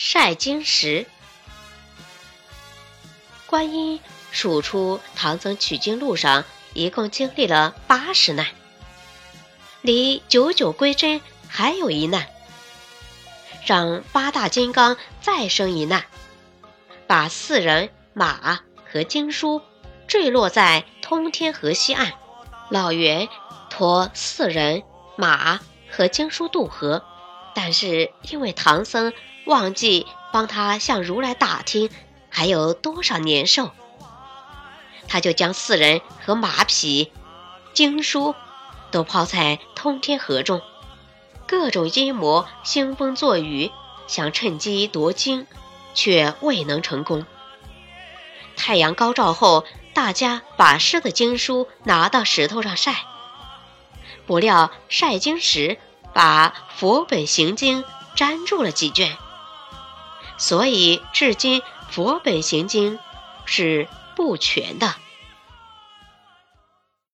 晒经石。观音数出唐僧取经路上一共经历了八十难，离九九归真还有一难，让八大金刚再生一难，把四人马和经书坠落在通天河西岸。老袁托四人马和经书渡河，但是因为唐僧忘记帮他向如来打听还有多少年寿，他就将四人和马匹、经书都抛在通天河中。各种阴魔兴风作雨，想趁机夺经，却未能成功。太阳高照后。大家把湿的经书拿到石头上晒，不料晒经时把佛本行经粘住了几卷，所以至今佛本行经是不全的。